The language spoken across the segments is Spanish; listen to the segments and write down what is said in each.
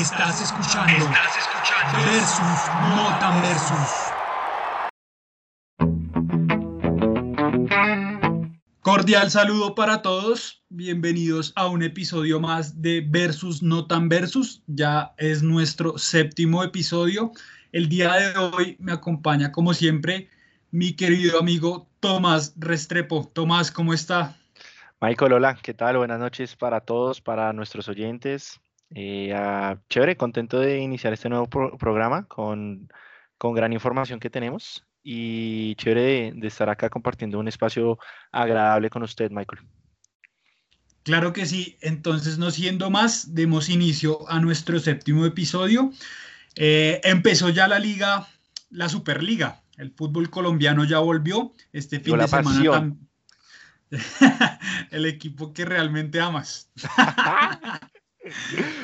Estás escuchando. Estás escuchando. Versus no tan versus. Cordial saludo para todos. Bienvenidos a un episodio más de Versus no tan versus. Ya es nuestro séptimo episodio. El día de hoy me acompaña, como siempre, mi querido amigo Tomás Restrepo. Tomás, ¿cómo está? Michael, hola, ¿qué tal? Buenas noches para todos, para nuestros oyentes. Eh, ah, chévere, contento de iniciar este nuevo programa con, con, gran información que tenemos y chévere de, estar acá compartiendo un espacio agradable con usted, Michael. Claro que sí, entonces no siendo más, demos inicio a nuestro séptimo episodio. Eh, empezó ya la liga, la Superliga, el fútbol colombiano ya volvió este fin de semana. el equipo que realmente amas.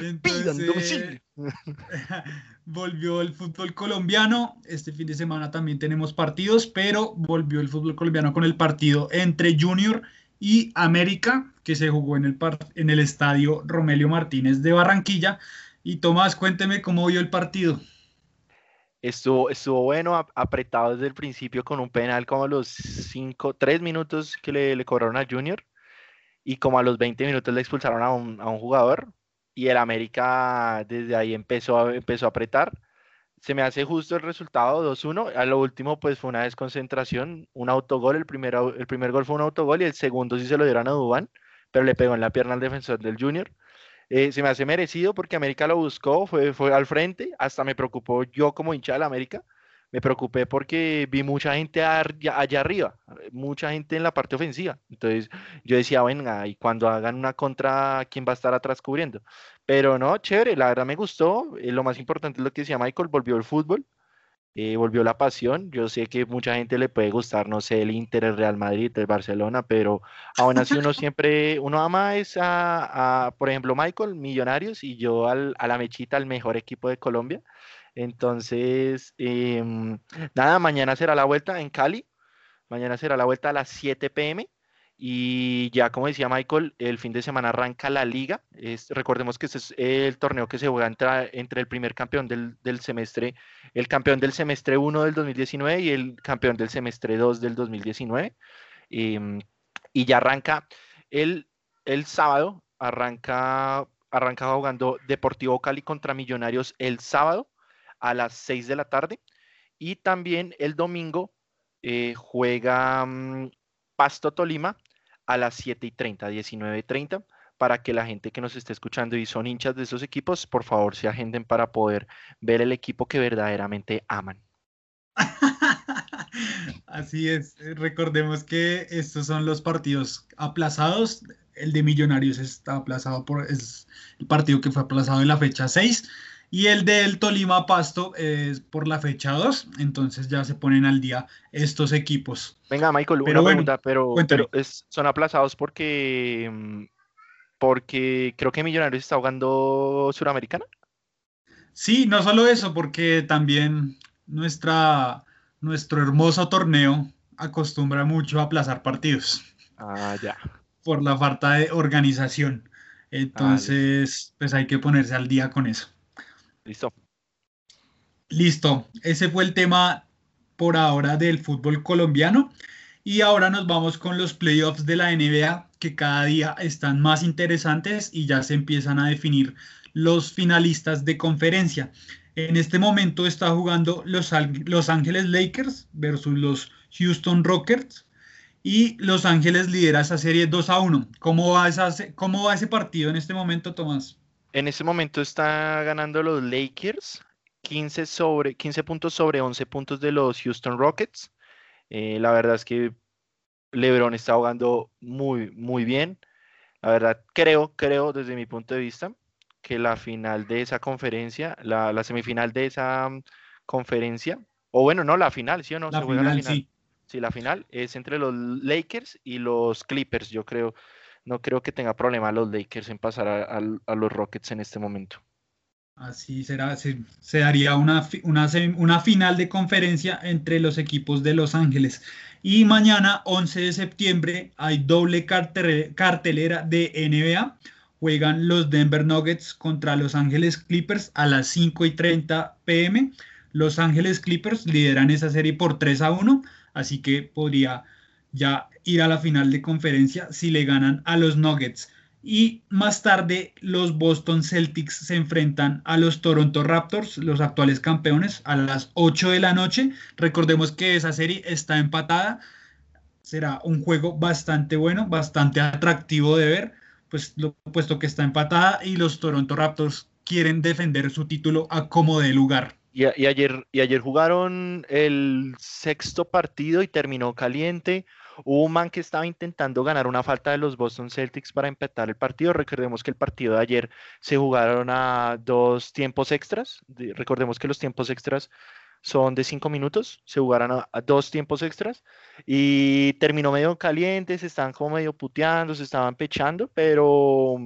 Entonces, volvió el fútbol colombiano. Este fin de semana también tenemos partidos, pero volvió el fútbol colombiano con el partido entre Junior y América, que se jugó en el, en el estadio Romelio Martínez de Barranquilla. Y Tomás, cuénteme cómo vio el partido. Estuvo, estuvo bueno, apretado desde el principio con un penal como a los 5, 3 minutos que le, le, cobraron a Junior y como a los 20 minutos le expulsaron a un, a un jugador y el América desde ahí empezó a, empezó a apretar. Se me hace justo el resultado 2-1. A lo último, pues fue una desconcentración, un autogol. El, primero, el primer gol fue un autogol y el segundo sí se lo dieron a Dubán, pero le pegó en la pierna al defensor del Junior. Eh, se me hace merecido porque América lo buscó, fue, fue al frente. Hasta me preocupó yo como hincha de la América me preocupé porque vi mucha gente allá, arriba, mucha gente en la parte ofensiva. Entonces yo decía, venga, y cuando hagan una contra, ¿quién va a estar atrás cubriendo? Pero no, chévere, la verdad me gustó. Eh, lo más importante es lo que decía Michael, volvió el fútbol, eh, volvió la pasión. Yo sé que mucha gente le puede gustar, no sé, el Inter, el Real Madrid, el Barcelona, pero aún así uno siempre, uno ama es a, por ejemplo, Michael, Millonarios, y yo al, a la Mechita, el mejor equipo de Colombia. Entonces, em, nada, mañana será la vuelta en Cali. Mañana será la vuelta a las 7 pm. Y ya como decía Michael, el fin de semana arranca la liga. recordemos que este es el torneo que se juega entre, el primer campeón del, semestre, el campeón del semestre 1 del 2019 y el campeón del semestre 2 del 2019. Em, y ya arranca el, el sábado, arranca, arranca jugando Deportivo Cali contra Millonarios el sábado a las 6 de la tarde. Y también el domingo eh, juega mm, Pasto Tolima a las 7 y 30, 19 y 30, para que la gente que nos esté escuchando y son hinchas de esos equipos, por favor se agenden para poder ver el equipo que verdaderamente aman. Así es, recordemos que estos son los partidos aplazados. El de Millonarios está aplazado por es el partido que fue aplazado en la fecha 6 y el del Tolima Pasto es por la fecha 2, entonces ya se ponen al día estos equipos. Venga, Michael, una pregunta, pero, son aplazados porque, mm, porque creo que Millonarios está jugando Suramericana. Sí, no solo eso, porque también nuestra, nuestro hermoso torneo acostumbra mucho a aplazar partidos. Ah, ya. Por la falta de organización. Entonces, pues hay que ponerse al día con eso. Listo. Listo. Ese fue el tema por ahora del fútbol colombiano. Y ahora nos vamos con los playoffs de la NBA, que cada día están más interesantes y ya se empiezan a definir los finalistas de conferencia. En este momento está jugando los, los Ángeles Lakers versus los Houston Rockets. Y Los Ángeles lidera esa serie 2 a 1. ¿Cómo va, ¿Cómo va ese partido en este momento, Tomás? En este momento está ganando los Lakers, 15, sobre, 15 puntos sobre 11 puntos de los Houston Rockets. Eh, la verdad es que LeBron está jugando muy, muy bien. La verdad, creo, creo desde mi punto de vista que la final de esa conferencia, la, semifinal de esa mm, conferencia, o bueno, no, la final, ¿sí o no? La final, la final. Sí. sí, la final es entre los Lakers y los Clippers, yo creo no creo que tenga problema los Lakers en pasar a, los Rockets en este momento. Así será, se, daría una, una, una, final de conferencia entre los equipos de Los Ángeles. Y mañana, 11 de septiembre, hay doble cartelera de NBA. juegan los Denver Nuggets contra Los Ángeles Clippers a las 5 y 30 pm. Los Ángeles Clippers lideran esa serie por 3 a 1, así que podría ya ir a la final de conferencia si le ganan a los Nuggets. Y más tarde los Boston Celtics se enfrentan a los Toronto Raptors, los actuales campeones, a las 8 de la noche. Recordemos que esa serie está empatada. Será un juego bastante bueno, bastante atractivo de ver, pues puesto que está empatada y los Toronto Raptors quieren defender su título a como de lugar. Y, ayer, y ayer jugaron el sexto partido y terminó caliente. Hubo un man que estaba intentando ganar una falta de los Boston Celtics para empatar el partido. Recordemos que el partido de ayer se jugaron a dos tiempos extras. Recordemos que los tiempos extras son de cinco minutos, se jugaron a, dos tiempos extras y terminó medio caliente, se estaban como medio puteando, se estaban pechando, pero,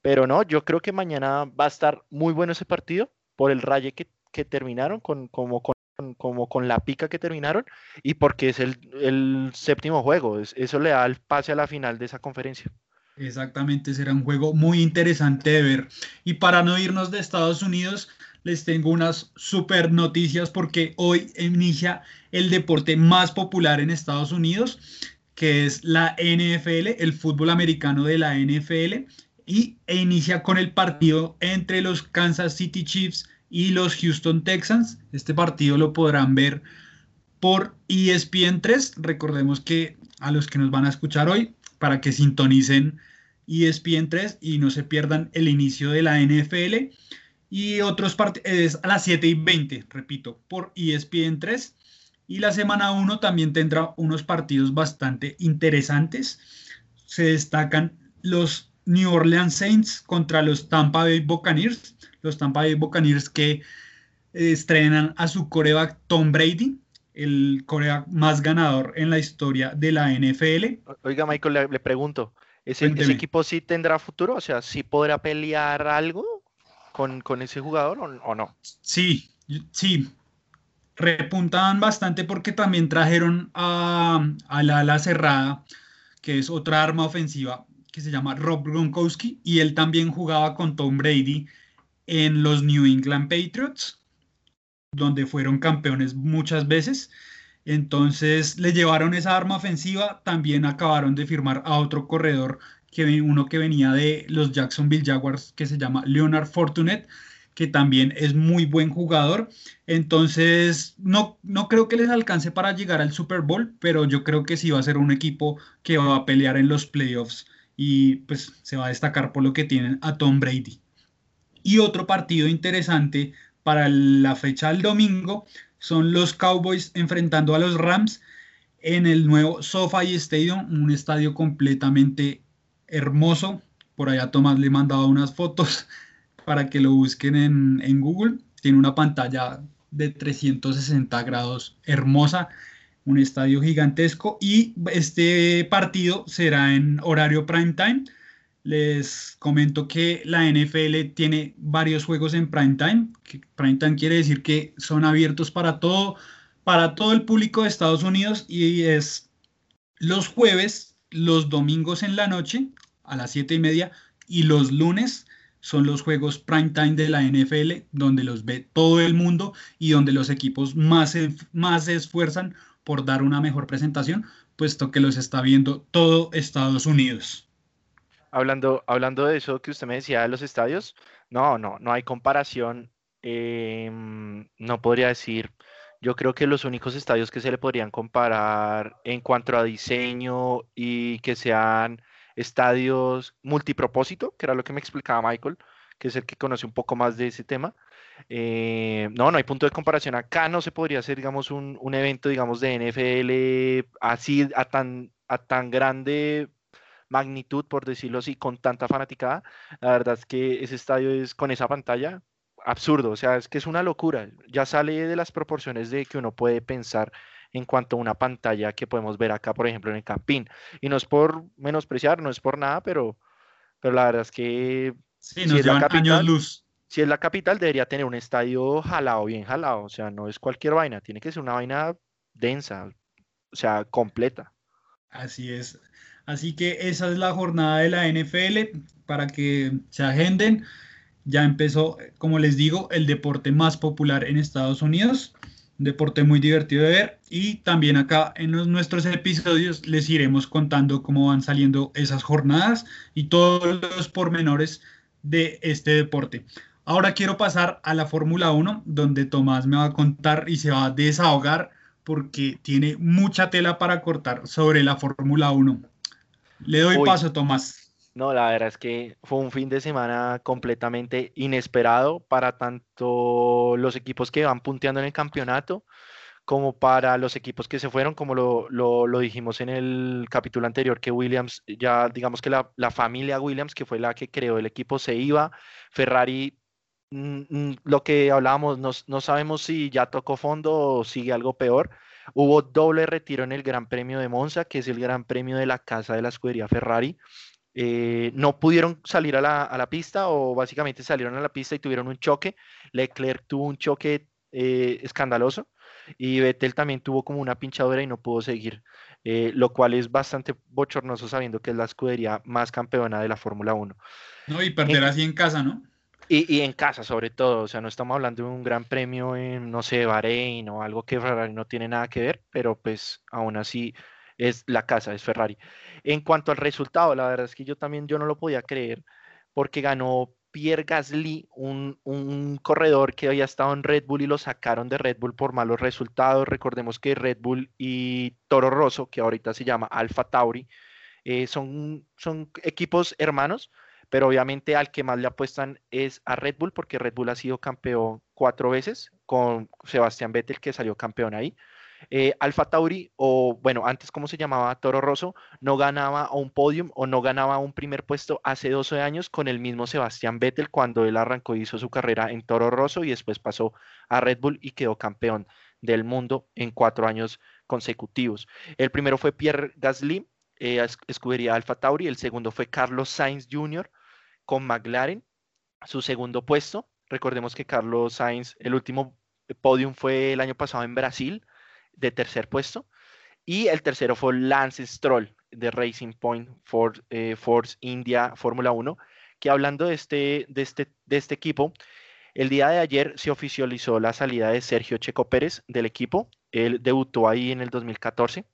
pero no, yo creo que mañana va a estar muy bueno ese partido por el raye que, que terminaron con, como con como con la pica que terminaron y porque es el, séptimo juego. Eso le da el pase a la final de esa conferencia. Exactamente, será un juego muy interesante de ver. Y para no irnos de Estados Unidos, les tengo unas super noticias porque hoy inicia el deporte más popular en Estados Unidos, que es la NFL, el fútbol americano de la NFL, y inicia con el partido entre los Kansas City Chiefs y los Houston Texans. Este partido lo podrán ver por ESPN 3. Recordemos que a los que nos van a escuchar hoy, para que sintonicen ESPN 3 y no se pierdan el inicio de la NFL. Y otros partidos es a las 7 y 20, repito, por ESPN 3. Y la semana 1 también tendrá unos partidos bastante interesantes. Se destacan los New Orleans Saints contra los Tampa Bay Buccaneers los Tampa Bay Buccaneers que eh, estrenan a su coreback Tom Brady, el coreback más ganador en la historia de la NFL. Oiga, Michael, le, pregunto, ¿ese, equipo sí tendrá futuro? O sea, ¿sí podrá pelear algo con, ese jugador o, no? Sí, sí. Repuntaban bastante porque también trajeron a, a la ala cerrada, que es otra arma ofensiva que se llama Rob Gronkowski, y él también jugaba con Tom Brady en los New England Patriots, donde fueron campeones muchas veces. Entonces le llevaron esa arma ofensiva, también acabaron de firmar a otro corredor, que uno que venía de los Jacksonville Jaguars, que se llama Leonard Fortunet, que también es muy buen jugador. Entonces, no, no creo que les alcance para llegar al Super Bowl, pero yo creo que sí va a ser un equipo que va a pelear en los playoffs y pues se va a destacar por lo que tienen a Tom Brady. Y otro partido interesante para la fecha del domingo son los Cowboys enfrentando a los Rams en el nuevo SoFi Stadium, un estadio completamente hermoso. Por allá Tomás le he mandado unas fotos para que lo busquen en, en Google. Tiene una pantalla de 360 grados hermosa, un estadio gigantesco y este partido será en horario prime time les comento que la NFL tiene varios juegos en prime time. prime time quiere decir que son abiertos para todo, para todo el público de Estados Unidos y es los jueves, los domingos en la noche a las 7 y media y los lunes son los juegos prime time de la NFL donde los ve todo el mundo y donde los equipos más, más se esfuerzan por dar una mejor presentación, puesto que los está viendo todo Estados Unidos hablando, hablando de eso que usted me decía de los estadios, no, no, no hay comparación. Em, no podría decir, yo creo que los únicos estadios que se le podrían comparar en cuanto a diseño y que sean estadios multipropósito, que era lo que me explicaba Michael, que es el que conoce un poco más de ese tema. Eh, no, no hay punto de comparación. Acá no se podría hacer, digamos, un, un evento, digamos, de NFL así a tan, a tan grande magnitud, por decirlo así, con tanta fanaticada. La verdad es que ese estadio es con esa pantalla absurdo, o sea, es que es una locura. Ya sale de las proporciones de que uno puede pensar en cuanto a una pantalla que podemos ver acá, por ejemplo, en el Campín. Y no es por menospreciar, no es por nada, pero, pero la verdad es que sí, si, es la capital, luz. Si es la capital, debería tener un estadio jalado, bien jalado. O sea, no es cualquier vaina, tiene que ser una vaina densa, o sea, completa. Así es. Así que esa es la jornada de la NFL para que se agenden. Ya empezó, como les digo, el deporte más popular en Estados Unidos. Un deporte muy divertido de ver. Y también acá en nuestros episodios les iremos contando cómo van saliendo esas jornadas y todos los pormenores de este deporte. Ahora quiero pasar a la Fórmula 1, donde Tomás me va a contar y se va a desahogar porque tiene mucha tela para cortar sobre la Fórmula 1. Le doy paso, Tomás. No, la verdad es que fue un fin de semana completamente inesperado para tanto los equipos que van punteando en el campeonato como para los equipos que se fueron, como lo, lo, dijimos en el capítulo anterior, que Williams, ya digamos que la, la, familia Williams, que fue la que creó el equipo, se iba, Ferrari, lo que hablábamos, no, no sabemos si ya tocó fondo o sigue algo peor, Hubo doble retiro en el Gran Premio de Monza, que es el Gran Premio de la casa de la escudería Ferrari. Eh, no pudieron salir a la, pista o básicamente salieron a la pista y tuvieron un choque. Leclerc tuvo un choque eh, escandaloso y Vettel también tuvo como una pinchadura y no pudo seguir, eh, lo cual es bastante bochornoso sabiendo que es la escudería más campeona de la Fórmula 1. No, y perder así en casa, ¿no? Y, en casa, sobre todo, o sea, no estamos hablando de un gran premio en, no sé, Bahrein o algo que Ferrari no tiene nada que ver, pero pues aún así es la casa, es Ferrari. En cuanto al resultado, la verdad es que yo también yo no lo podía creer porque ganó Pierre Gasly, un, un, corredor que había estado en Red Bull y lo sacaron de Red Bull por malos resultados. Recordemos que Red Bull y Toro Rosso, que ahorita se llama Alfa Tauri, eh, son, son equipos hermanos pero obviamente al que más le apuestan es a Red Bull, porque Red Bull ha sido campeón cuatro veces, con Sebastián Vettel, que salió campeón ahí. Eh, Alfa Tauri, o bueno, antes como se llamaba Toro Rosso, no ganaba un podium o no ganaba un primer puesto hace 12 años con el mismo Sebastián Vettel cuando él arrancó hizo su carrera en Toro Rosso y después pasó a Red Bull y quedó campeón del mundo en cuatro años consecutivos. El primero fue Pierre Gasly, eh, escudería Alfa Tauri, el segundo fue Carlos Sainz Jr., con McLaren, su segundo puesto. Recordemos que Carlos Sainz, el último podium fue el año pasado en Brasil, de tercer puesto. Y el tercero fue Lance Stroll, de Racing Point for, eh, Force India Fórmula 1, que hablando de este, de, este, de este equipo, el día de ayer se oficializó la salida de Sergio Checo Pérez del equipo. Él debutó ahí en el 2014.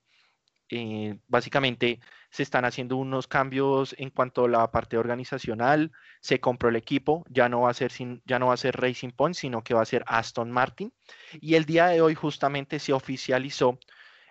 Eh, básicamente se están haciendo unos cambios en cuanto a la parte organizacional, se compró el equipo, ya no va a ser, ya no va a ser Racing Point, sino que va a ser Aston Martin. Y el día de hoy justamente se oficializó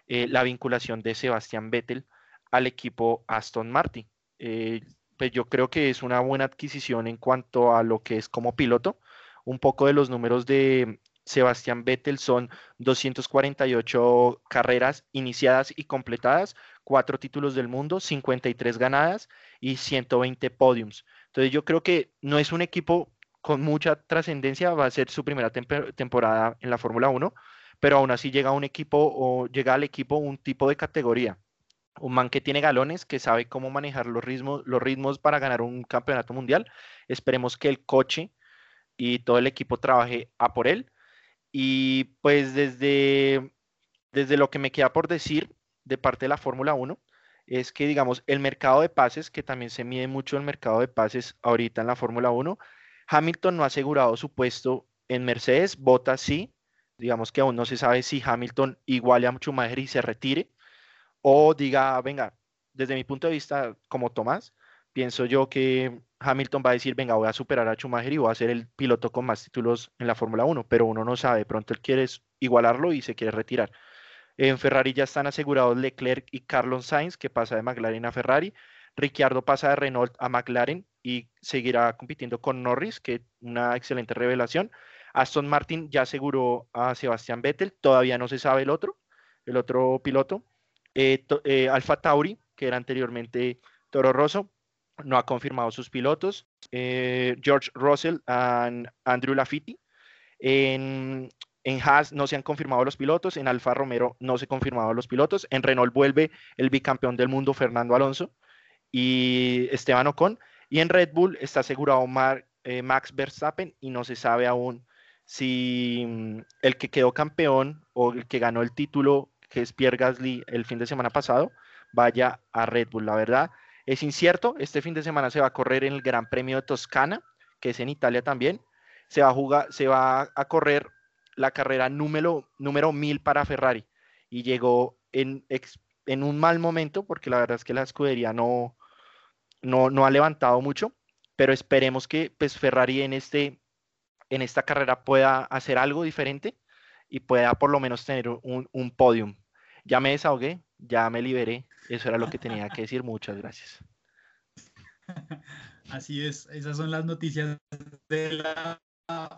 eh, la vinculación de Sebastián Vettel al equipo Aston Martin. Eh, pues yo creo que es una buena adquisición en cuanto a lo que es como piloto. Un poco de los números de, Sebastián Vettel son 248 carreras iniciadas y completadas, cuatro títulos del mundo, 53 ganadas y 120 podiums. Entonces yo creo que no es un equipo con mucha trascendencia, va a ser su primera temporada en la Fórmula 1, pero aún así llega un equipo o llega al equipo un tipo de categoría. Un man que tiene galones, que sabe cómo manejar los ritmos, los ritmos para ganar un campeonato mundial. Esperemos que el coche y todo el equipo trabaje a por él y pues desde, desde lo que me queda por decir de parte de la Fórmula 1, es que digamos el mercado de pases, que también se mide mucho el mercado de pases ahorita en la Fórmula 1, Hamilton no ha asegurado su puesto en Mercedes, Bottas sí, digamos que aún no se sabe si Hamilton iguale a Schumacher y se retire, o diga, venga, desde mi punto de vista como Tomás, pienso yo que Hamilton va a decir, venga, voy a superar a Schumacher y voy a ser el piloto con más títulos en la Fórmula 1, pero uno no sabe, pronto él quiere igualarlo y se quiere retirar. En Ferrari ya están asegurados Leclerc y Carlos Sainz, que pasa de McLaren a Ferrari. Ricciardo pasa de Renault a McLaren y seguirá compitiendo con Norris, que una excelente revelación. Aston Martin ya aseguró a Sebastián Vettel, todavía no se sabe el otro, el otro piloto. Eh, eh, Alfa Tauri, que era anteriormente Toro Rosso, no ha confirmado sus pilotos. Eh, George Russell y Andrew Lafitte. En, en Haas no se han confirmado los pilotos, en Alfa Romero no se han confirmado los pilotos, en Renault vuelve el bicampeón del mundo Fernando Alonso y Esteban Ocon, y en Red Bull está asegurado eh, Max Verstappen y no se sabe aún si mm, el que quedó campeón o el que ganó el título, que es Pierre Gasly el fin de semana pasado, vaya a Red Bull. La verdad es incierto. Este fin de semana se va a correr en el Gran Premio de Toscana, que es en Italia también. Se va a jugar, se va a correr la carrera número, número 1000 para Ferrari y llegó en, en un mal momento porque la verdad es que la escudería no, no, no ha levantado mucho, pero esperemos que pues, Ferrari en, este, en esta carrera pueda hacer algo diferente y pueda por lo menos tener un, un podium. Ya me desahogué, ya me liberé, eso era lo que tenía que decir, muchas gracias. Así es, esas son las noticias de la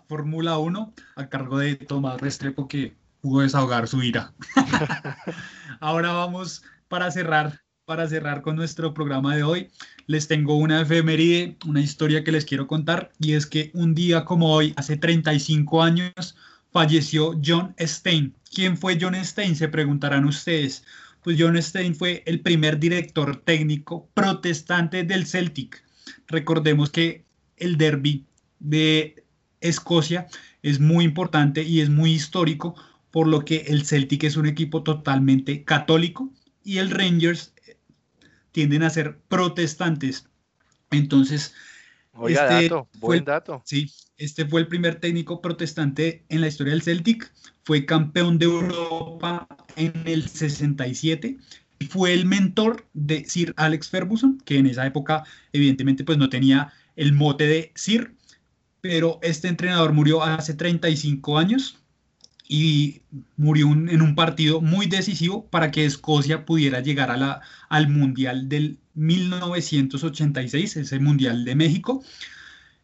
Fórmula 1 a cargo de Tomás Restrepo que pudo desahogar su ira. Ahora vamos para cerrar, para cerrar con nuestro programa de hoy. Les tengo una efeméride, una historia que les quiero contar y es que un día como hoy, hace 35 años, falleció John Stein. ¿Quién fue John Stein? Se preguntarán ustedes. Pues John Stein fue el primer director técnico protestante del Celtic. Recordemos que el derby de Escocia es muy importante y es muy histórico, por lo que el Celtic es un equipo totalmente católico y el Rangers eh, tienden a ser protestantes. Entonces, este buen dato. Sí, este fue el primer técnico protestante en la historia del Celtic. Fue campeón de Europa en el 67 y fue el mentor de Sir Alex Ferguson, que en esa época evidentemente pues no tenía el mote de Sir, pero este entrenador murió hace 35 años y murió en un partido muy decisivo para que Escocia pudiera llegar a la, al Mundial del 1986, ese Mundial de México.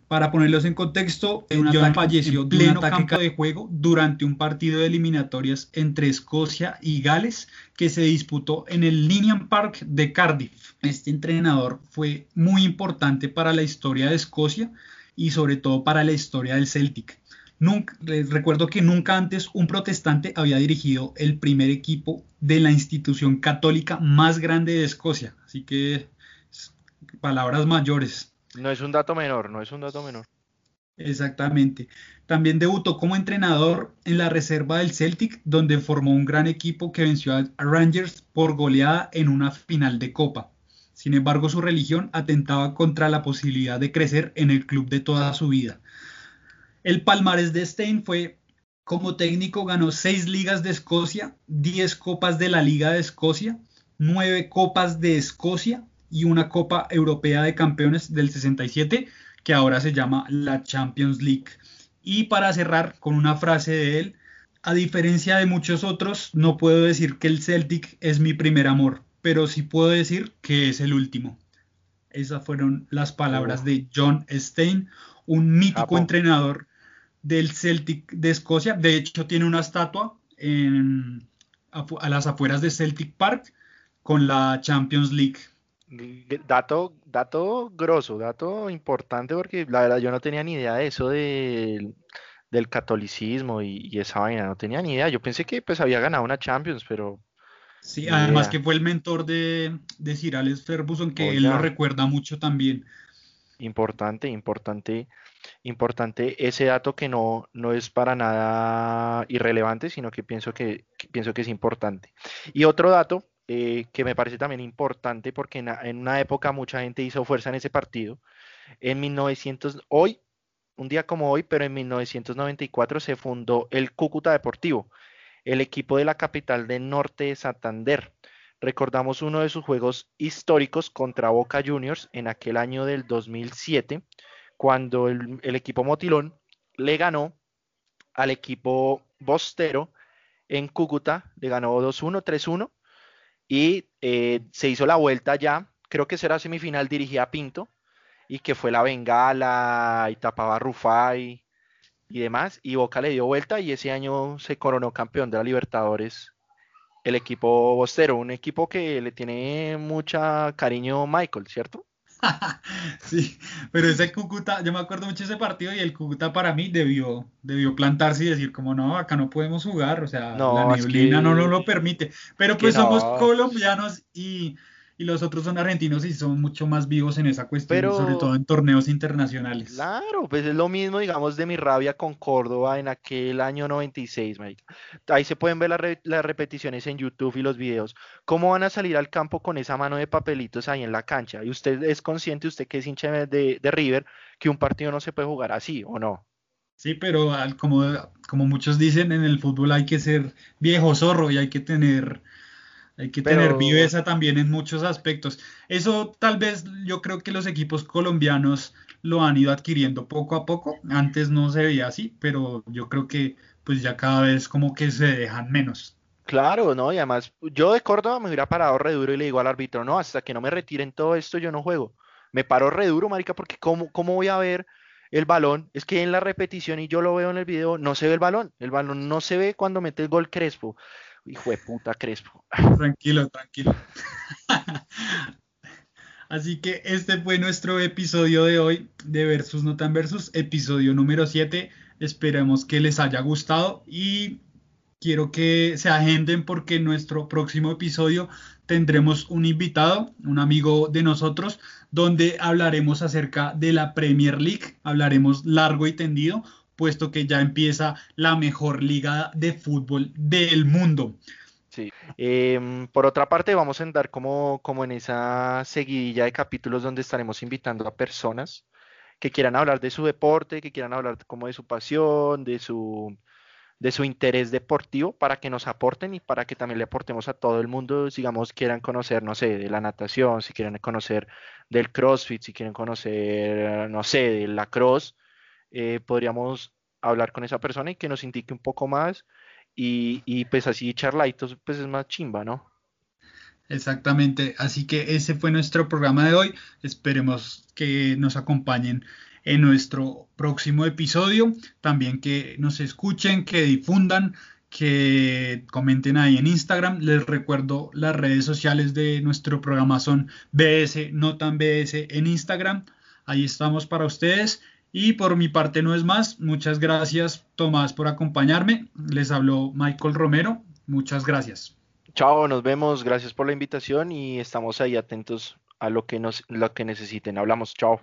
Para ponerlos en contexto, John falleció en pleno campo de juego durante un partido de eliminatorias entre Escocia y Gales que se disputó en el Ninian Park de Cardiff. Este entrenador fue muy importante para la historia de Escocia y sobre todo para la historia del Celtic. Nunca, les recuerdo que nunca antes un protestante había dirigido el primer equipo de la institución católica más grande de Escocia. Así que palabras mayores. No es un dato menor, no es un dato menor. Exactamente. También debutó como entrenador en la reserva del Celtic, donde formó un gran equipo que venció a Rangers por goleada en una final de Copa. Sin embargo, su religión atentaba contra la posibilidad de crecer en el club de toda su vida. El palmarés de Stein fue, como técnico, ganó seis ligas de Escocia, diez copas de la Liga de Escocia, nueve copas de Escocia y una Copa Europea de Campeones del 67, que ahora se llama la Champions League. Y para cerrar con una frase de él, a diferencia de muchos otros, no puedo decir que el Celtic es mi primer amor pero sí puedo decir que es el último. Esas fueron las palabras oh. de John Stein, un mítico entrenador del Celtic de Escocia. De hecho, tiene una estatua a, las afueras de Celtic Park con la Champions League. Dato, dato grosso, dato importante, porque la verdad yo no tenía ni idea de eso del catolicismo y, y, esa vaina, no tenía ni idea. Yo pensé que pues había ganado una Champions, pero Sí, además que fue el mentor de, de Sir Alex Ferguson, que él lo recuerda mucho también. Importante, importante, importante ese dato que no, no es para nada irrelevante, sino que pienso que, pienso que es importante. Y otro dato eh, que me parece también importante, porque en, una época mucha gente hizo fuerza en ese partido. En 1900, hoy, un día como hoy, pero en 1994 se fundó el Cúcuta Deportivo el equipo de la capital del norte de Santander. Recordamos uno de sus juegos históricos contra Boca Juniors en aquel año del 2007, cuando el, equipo Motilón le ganó al equipo Bostero en Cúcuta, le ganó 2-1, 3-1 y eh, se hizo la vuelta ya, creo que será semifinal dirigida a Pinto y que fue la Bengala y tapaba Rufai y demás, y Boca le dio vuelta y ese año se coronó campeón de la Libertadores el equipo Bostero, un equipo que le tiene mucha cariño Michael, ¿cierto? sí, pero ese Cúcuta, yo me acuerdo mucho de ese partido y el Cúcuta para mí debió, debió plantarse y decir como no, acá no podemos jugar, o sea, la neblina no nos lo permite, pero pues somos colombianos y y los otros son argentinos y son mucho más vivos en esa cuestión, sobre todo en torneos internacionales. Claro, pues es lo mismo, digamos, de mi rabia con Córdoba en aquel año 96, Ahí se pueden ver las repeticiones en YouTube y los videos. ¿Cómo van a salir al campo con esa mano de papelitos ahí en la cancha? Y usted es consciente, usted que es hincha de, de River, que un partido no se puede jugar así, ¿o no? Sí, pero como, como muchos dicen, en el fútbol hay que ser viejo zorro y hay que tener hay que tener viveza también en muchos aspectos. Eso tal vez yo creo que los equipos colombianos lo han ido adquiriendo poco a poco. Antes no se veía así, pero yo creo que pues ya cada vez como que se dejan menos. Claro, ¿no? Y además, yo de Córdoba me hubiera parado re duro y le digo al árbitro, no, hasta que no me retiren todo esto yo no juego. Me paro re duro, marica, porque ¿cómo, cómo voy a ver el balón? Es que en la repetición, y yo lo veo en el video, no se ve el balón. El balón no se ve cuando mete el gol Crespo. Hijo de puta Crespo. Tranquilo, tranquilo. Así que este fue nuestro episodio de hoy de Versus No Tan Versus, episodio número 7. Esperemos que les haya gustado y quiero que se agenden porque en nuestro próximo episodio tendremos un invitado, un amigo de nosotros, donde hablaremos acerca de la Premier League, hablaremos largo y tendido, puesto que ya empieza la mejor liga de fútbol del mundo. Sí. Em, por otra parte, vamos a andar como, como en esa seguidilla de capítulos donde estaremos invitando a personas que quieran hablar de su deporte, que quieran hablar como de su pasión, de su, de su interés deportivo, para que nos aporten y para que también le aportemos a todo el mundo, digamos, quieran conocer, no sé, de la natación, si quieren conocer del CrossFit, si quieren conocer, no sé, de la cross, eh, podríamos hablar con esa persona y que nos indique un poco más y, y pues así charlaitos pues es más chimba, ¿no? Exactamente, así que ese fue nuestro programa de hoy. Esperemos que nos acompañen en nuestro próximo episodio. También que nos escuchen, que difundan, que comenten ahí en Instagram. Les recuerdo las redes sociales de nuestro programa son BS, no tan BS en Instagram. Ahí estamos para ustedes. Y por mi parte no es más. Muchas gracias, Tomás, por acompañarme. Les habló Michael Romero. Muchas gracias. Chao, nos vemos. Gracias por la invitación y estamos ahí atentos a lo que nos lo que necesiten. Hablamos. Chao.